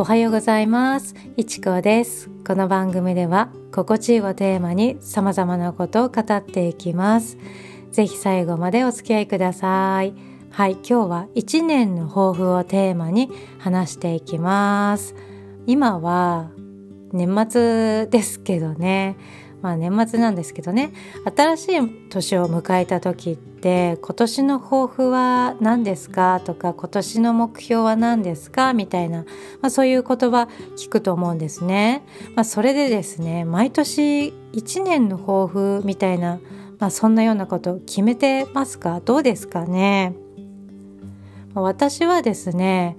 おはようございます。いちこです。この番組では心地いいをテーマに様々なことを語っていきます。ぜひ最後までお付き合いください。はい今日は1年の抱負をテーマに話していきます。今は年末ですけどね。まあ年末なんですけどね。新しい年を迎えた時って今年の抱負は何ですか？とか今年の目標は何ですか？みたいな、まあ、そういう言葉聞くと思うんですね。まあ、それでですね毎年1年の抱負みたいな、まあ、そんなようなこと決めてますか？どうですかね？私はですね、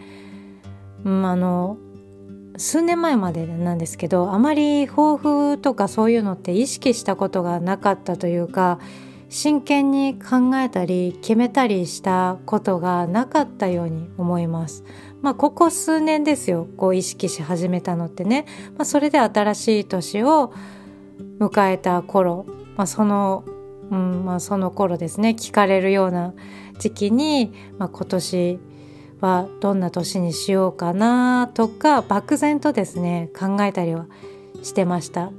うん、あの数年前までなんですけどあまり抱負とかそういうのって意識したことがなかったというか真剣に考えたり決めたりしたことがなかったように思います。まあここ数年ですよこう意識し始めたのってね、まあ、それで新しい年を迎えた頃、まあ、その、うんまあ、その頃ですね聞かれるような時期に、まあ、今年はどんな年にしようかなとか漠然とですね考えたりはしてました。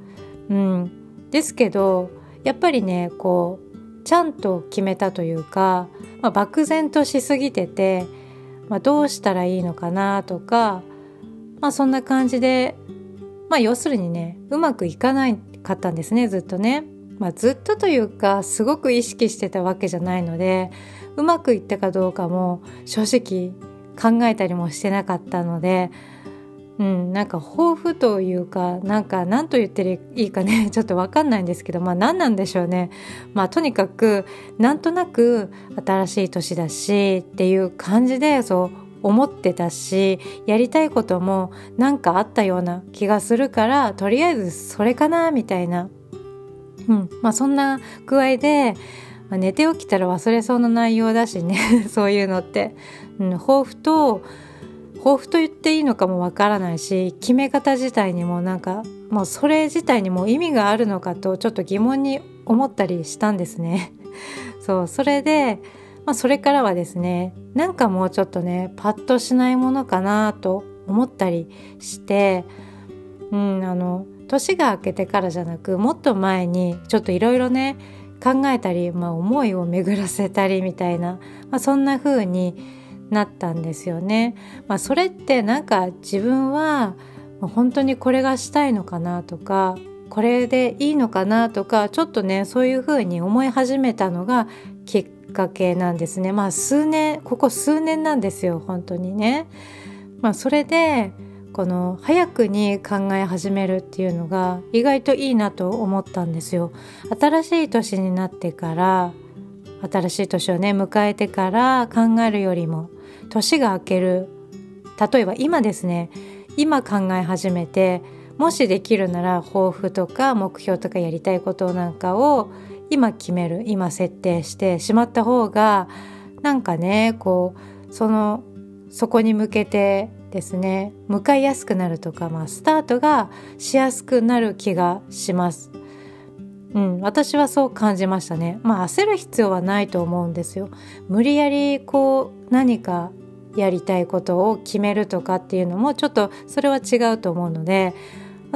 うん、ですけどやっぱりねこうちゃんと決めたというか、まあ、漠然としすぎてて、まあ、どうしたらいいのかなとか、まあ、そんな感じで、まあ、要するにねうまくいかないかったんですねずっとね。まあ、ずっとというかすごく意識してたわけじゃないのでうまくいったかどうかも正直考えたりもしてなかったので、うん、なんか抱負というかなんか何と言っていいかね ちょっと分かんないんですけどまあ何なんでしょうね。まあとにかくなんとなく新しい年だしっていう感じでそう思ってたしやりたいこともなんかあったような気がするからとりあえずそれかなみたいな、うんまあ、そんな具合でまあ、寝て起きたら忘れそうな内容だしね そういうのって、うん、抱負と抱負と言っていいのかもわからないし決め方自体にもなんかもうそれ自体にも意味があるのかとちょっと疑問に思ったりしたんですね。そうそれで、まあ、それからはですねなんかもうちょっとねパッとしないものかなと思ったりして、うん、あの年が明けてからじゃなくもっと前にちょっといろいろね考えたり、まあ、思いを巡らせたりみたいな、まあ、そんな風になったんですよね。まあ、それってなんか自分は本当にこれがしたいのかなとかこれでいいのかなとかちょっとねそういう風に思い始めたのがきっかけなんですね。まあ数年ここ数年なんですよ本当にね。まあ、それでこの早くに考え始めるっていうのが意外といいなと思ったんですよ。新しい年になってから新しい年をね迎えてから考えるよりも年が明ける例えば今ですね今考え始めてもしできるなら抱負とか目標とかやりたいことなんかを今決める今設定してしまった方がなんかねこうそのそこに向けてですね向かいやすくなるとか、まあ、スタートがしやすくなる気がします。うん、私はそう感じましたね。まあ焦る必要はないと思うんですよ。無理やりこう何かやりたいことを決めるとかっていうのもちょっとそれは違うと思うので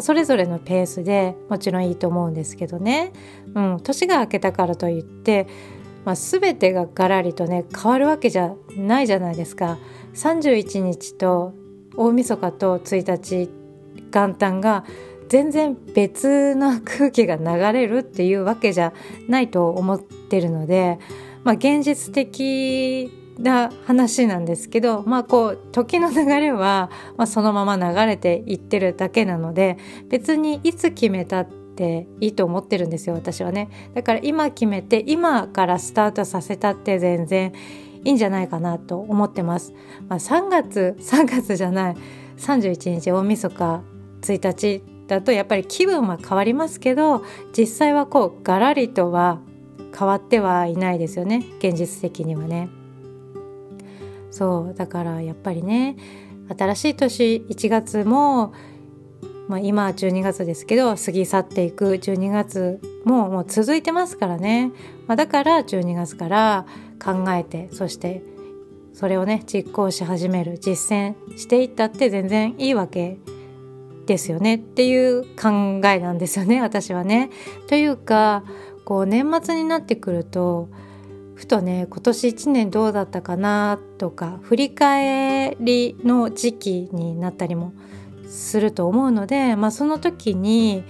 それぞれのペースでもちろんいいと思うんですけどね、うん、年が明けたからといって、まあ、全てがガラリとね変わるわけじゃないじゃないですか。31日と大晦日と1日元旦が全然別の空気が流れるっていうわけじゃないと思ってるので、まあ、現実的な話なんですけど、まあ、こう時の流れは、まあ、そのまま流れていってるだけなので別にいつ決めたっていいと思ってるんですよ私はね。だから今決めて今からスタートさせたって全然いいんじゃないかなと思ってます。まあ、3月3月じゃない31日大晦日1日だとやっぱり気分は変わりますけど実際はこうガラリとは変わってはいないですよね現実的にはね。そうだからやっぱりね新しい年1月も、まあ、今12月ですけど過ぎ去っていく12月もうもう続いてますからね、まあ、だから12月から考えてそしてそれをね実行し始める実践していったって全然いいわけですよねっていう考えなんですよね私はね。というかこう年末になってくるとふとね今年1年どうだったかなとか振り返りの時期になったりもすると思うので、まあ、その時に、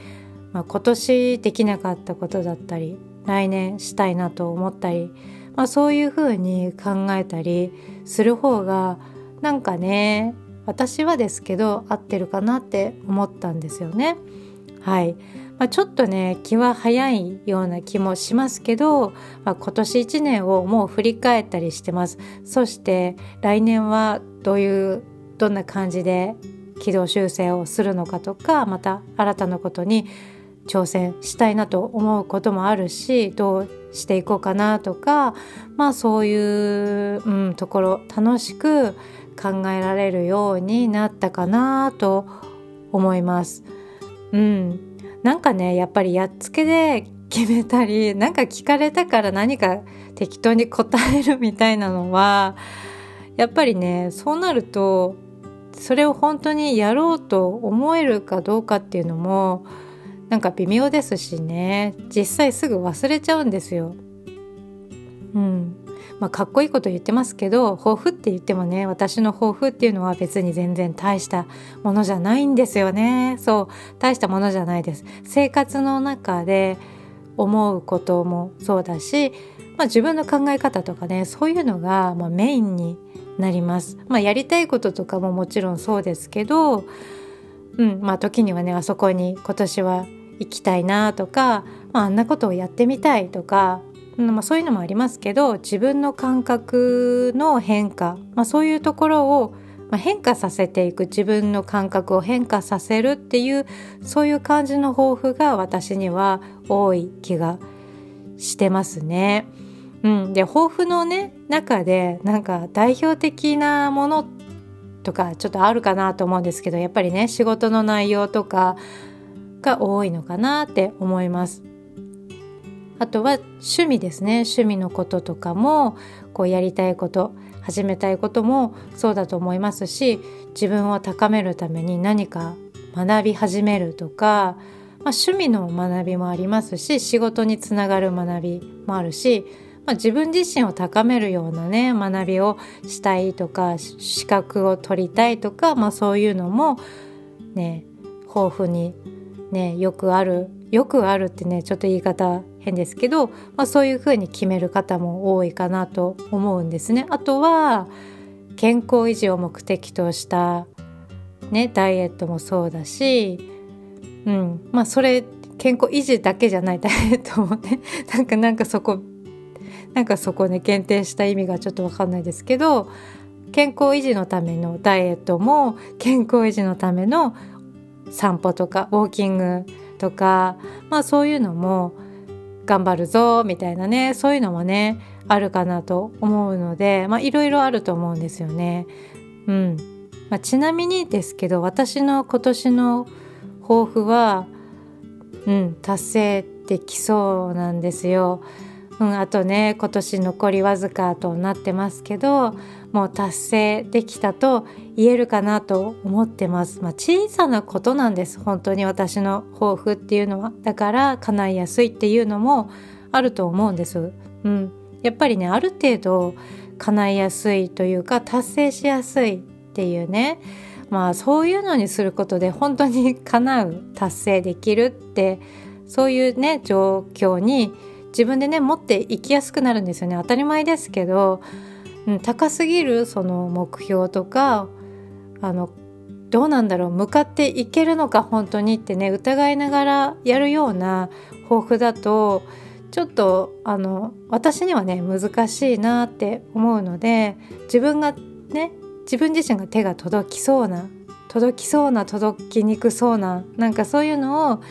まあ、今年できなかったことだったり来年したいなと思ったり、まあ、そういうふうに考えたりする方がなんかね私はですけど合ってるかなって思ったんですよね。はい、まあ、ちょっとね気は早いような気もしますけど、まあ、今年1年をもう振り返ったりしてますそして来年はどういうどんな感じで軌道修正をするのかとかまた新たなことに挑戦したいなと思うこともあるしどうしていこうかなとかまあそういう、うん、ところ楽しく考えられるようになったかなと思います。うん、なんかねやっぱりやっつけで決めたり なんか聞かれたから何か適当に答えるみたいなのはやっぱりねそうなるとそれを本当にやろうと思えるかどうかっていうのもなんか微妙ですしね。実際すぐ忘れちゃうんですよ。うん。まあ、かっこいいこと言ってますけど抱負って言ってもね私の抱負っていうのは別に全然大したものじゃないんですよね。そう。大したものじゃないです。生活の中で思うこともそうだし、まあ、自分の考え方とかねそういうのが、まあ、メインになります。まあ、やりたいこととかももちろんそうですけど、うんまあ、時にはねあそこに今年は行きたいなとか、まあ、あんなことをやってみたいとか、まあ、そういうのもありますけど自分の感覚の変化、まあ、そういうところを変化させていく自分の感覚を変化させるっていうそういう感じの抱負が私には多い気がしてますね。うん、で抱負のね中でなんか代表的なものとかちょっとあるかなと思うんですけどやっぱりね仕事の内容とかが多いのかなって思います。あとは趣味ですね趣味のこととかもこうやりたいこと始めたいこともそうだと思いますし自分を高めるために何か学び始めるとか、まあ、趣味の学びもありますし仕事につながる学びもあるしまあ、自分自身を高めるようなね学びをしたいとか資格を取りたいとか、まあ、そういうのもね豊富にねよくあるよくあるってねちょっと言い方変ですけど、まあ、そういうふうに決める方も多いかなと思うんですね。あとは健康維持を目的としたねダイエットもそうだし、うんまあそれ健康維持だけじゃないダイエットもねなんかなんかそこなんかそこね限定した意味がちょっと分かんないですけど健康維持のためのダイエットも健康維持のための散歩とかウォーキングとかまあそういうのも頑張るぞみたいなねそういうのもねあるかなと思うのでまあいろいろあると思うんですよね。うんまあ、ちなみにですけど私の今年の抱負は、うん、達成できそうなんですよ。うん、あとね今年残りわずかとなってますけどもう達成できたと言えるかなと思ってます、まあ、小さなことなんです。本当に私の抱負っていうのは。だから叶いやすいっていうのもあると思うんです、うん、やっぱりねある程度叶いやすいというか達成しやすいっていうね。まあそういうのにすることで本当に叶う達成できるってそういうね状況に自分でね持っていきやすくなるんですよね。当たり前ですけど、うん、高すぎるその目標とかあのどうなんだろう向かっていけるのか本当にってね疑いながらやるような抱負だとちょっとあの私にはね難しいなって思うので自分がね自分自身が手が届きそうな届きそうな届きにくそうななんかそういうのを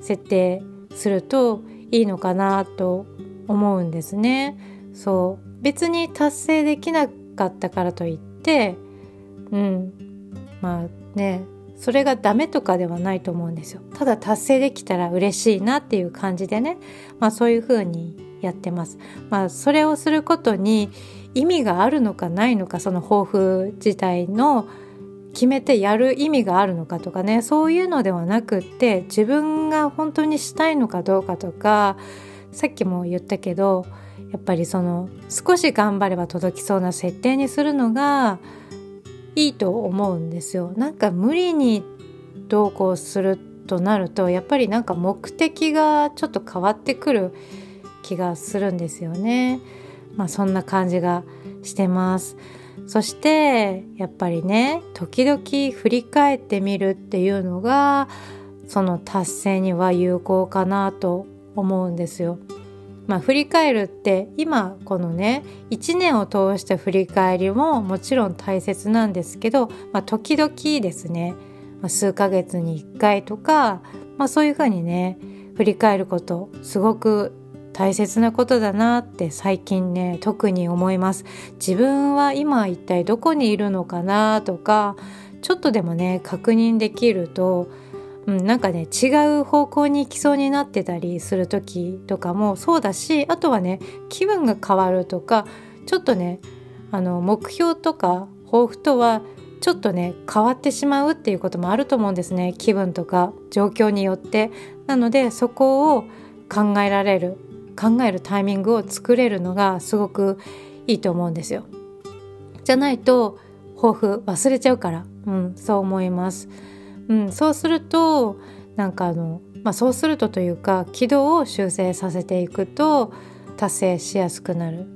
設定するといいのかなと思うんですね。そう別に達成できなかったからといってうんまあねそれがダメとかではないと思うんですよ。ただ達成できたら嬉しいなっていう感じでね、まあ、そういう風にやってます。まあそれをすることに意味があるのかないのかその抱負自体の決めてやる意味があるのかとかねそういうのではなくって自分が本当にしたいのかどうかとかさっきも言ったけどやっぱりその少し頑張れば届きそうな設定にするのがいいと思うんですよ。なんか無理にどうこうするとなるとやっぱりなんか目的がちょっと変わってくる気がするんですよね。まあそんな感じがしてます。そしてやっぱりね時々振り返ってみるっていうのがその達成には有効かなと思うんですよ。まあ、振り返るって今このね1年を通した振り返りももちろん大切なんですけど、まあ、時々ですね、数ヶ月に1回とか、まあ、そういうふうにね振り返ることすごく大切なことだなって最近ね特に思います。自分は今一体どこにいるのかなとかちょっとでもね確認できると、うん、なんかね違う方向に行きそうになってたりする時とかもそうだしあとはね気分が変わるとかちょっとねあの目標とか抱負とはちょっとね変わってしまうっていうこともあると思うんですね気分とか状況によって。なのでそこを考えられる考えるタイミングを作れるのがすごくいいと思うんですよ。じゃないと抱負忘れちゃうから、うん、そう思います。うん、そうするとなんかあの、まあ、そうするとというか軌道を修正させていくと達成しやすくなる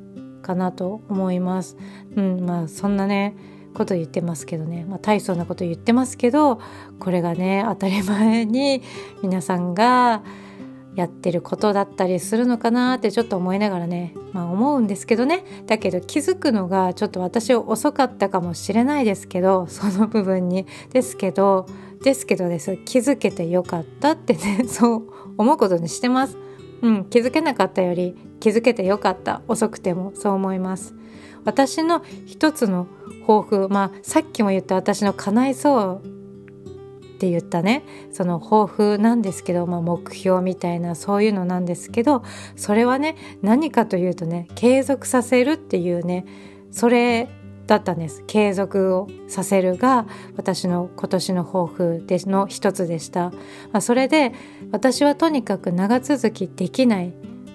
かなと思います。うん、まあそんなねこと言ってますけどね、まあ、大層なこと言ってますけどこれがね当たり前に皆さんがやってることだったりするのかなってちょっと思いながらね、まあ、思うんですけどね。だけど気づくのがちょっと私遅かったかもしれないですけどその部分に。ですけどですけどです。気づけてよかったってね。そう思うことにしてます。うん、気づけなかったより気づけてよかった。遅くてもそう思います。私の一つの抱負。まあさっきも言った私の叶いそうって言ったね。その抱負なんですけど、まあ、目標みたいなそういうのなんですけどそれはね何かというとね継続させるっていうねそれだったんです。継続をさせるが私の今年の抱負での一つでした、まあ、それで私はとにかく長続きできない、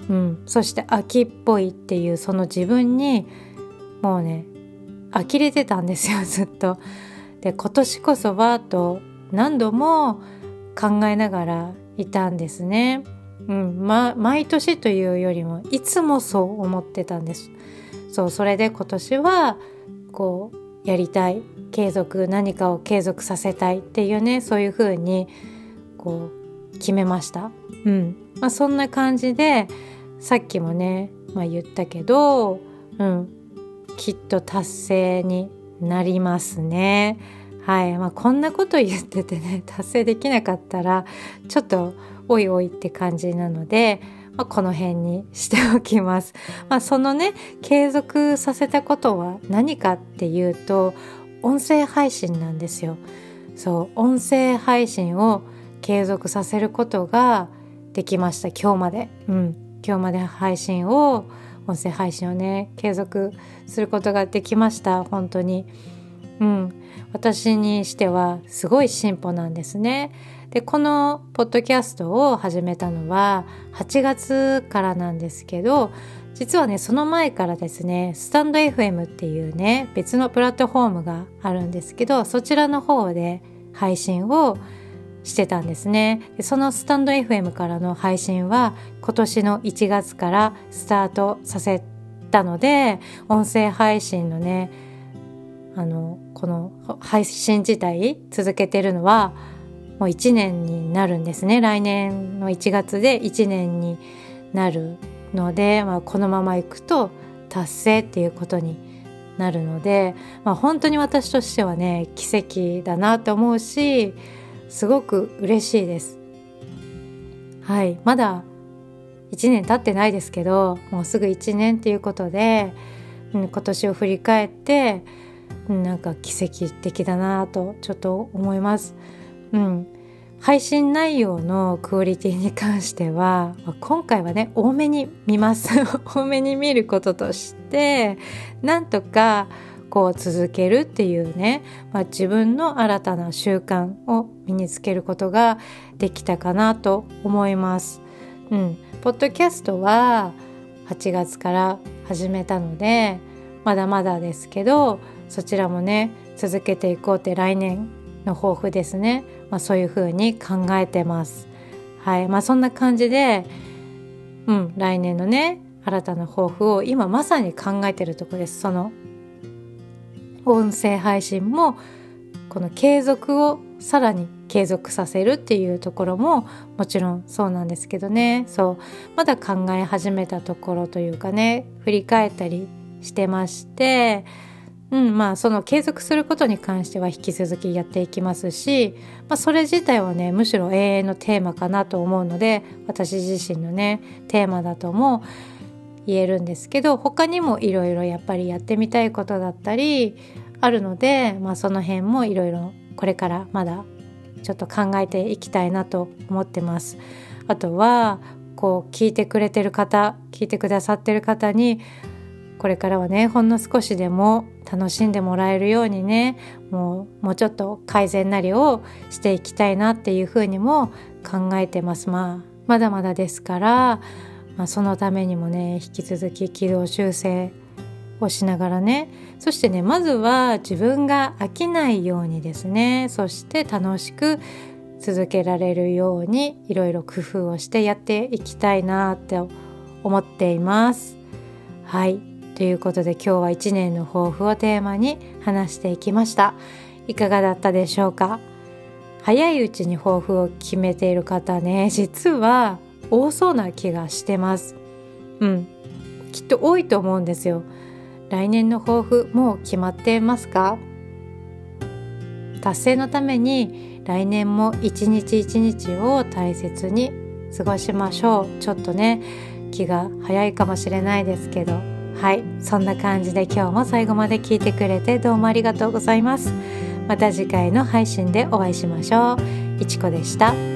うん、そして秋っぽいっていうその自分にもうね呆れてたんですよずっと。で今年こそはと何度も考えながらいたんですね。うん、ま、毎年というよりもいつもそう思ってたんです。そうそれで今年はこうやりたい継続何かを継続させたいっていうねそういうふうにこう決めました。うんまあ、そんな感じでさっきもね、まあ、言ったけど、うん、きっと達成になりますね。はいまあ、こんなこと言っててね 達成できなかったらちょっとおいおいって感じなので、まあ、この辺にしておきます。まあ、そのね継続させたことは何かっていうと音声配信なんですよ。そう音声配信を継続させることができました今日まで。うん、今日まで配信を音声配信をね継続することができました本当に。うん、私にしてはすごい進歩なんですね。でこのポッドキャストを始めたのは8月からなんですけど実はねその前からですねスタンド FM っていうね別のプラットフォームがあるんですけどそちらの方で配信をしてたんですねでそのスタンド FM からの配信は今年の1月からスタートさせたので音声配信のねあのこの配信自体続けてるのはもう1年になるんですね来年の1月で1年になるので、まあ、このままいくと達成っていうことになるので、まあ、本当に私としてはね奇跡だなと思うしすごく嬉しいです。はいまだ1年経ってないですけどもうすぐ1年っていうことで、うん、今年を振り返ってなんか奇跡的だなとちょっと思います。うん配信内容のクオリティに関しては今回はね多めに見ます 多めに見ることとしてなんとかこう続けるっていうね、まあ、自分の新たな習慣を身につけることができたかなと思います。うん、ポッドキャストは8月から始めたのでまだまだですけどそちらもね続けていこうって来年の抱負ですね、まあ、そういうふうに考えてます。はい。まあ、そんな感じで、うん、来年のね新たな抱負を今まさに考えてるとこです。その音声配信もこの継続をさらに継続させるっていうところももちろんそうなんですけどね。そう。まだ考え始めたところというかね振り返ったりしてましてうんまあその継続することに関しては引き続きやっていきますし、まあ、それ自体はねむしろ永遠のテーマかなと思うので私自身のねテーマだとも言えるんですけど他にもいろいろやっぱりやってみたいことだったりあるので、まあ、その辺もいろいろこれからまだちょっと考えていきたいなと思ってます。あとはこう聞いてくれてる方聞いてくださってる方にこれからはねほんの少しでも楽しんでもらえるようにねもうもうちょっと改善なりをしていきたいなっていうふうにも考えてますまあまだまだですから、まあ、そのためにもね引き続き軌道修正をしながらねそしてねまずは自分が飽きないようにですねそして楽しく続けられるようにいろいろ工夫をしてやっていきたいなって思っています。はいということで今日は1年の抱負をテーマに話していきました。いかがだったでしょうか？早いうちに抱負を決めている方ね。実は多そうな気がしてます。うん。きっと多いと思うんですよ。来年の抱負もう決まってますか？達成のために来年も一日一日を大切に過ごしましょう。ちょっとね気が早いかもしれないですけど。はい。そんな感じで今日も最後まで聞いてくれてどうもありがとうございます。また次回の配信でお会いしましょう。いちこでした。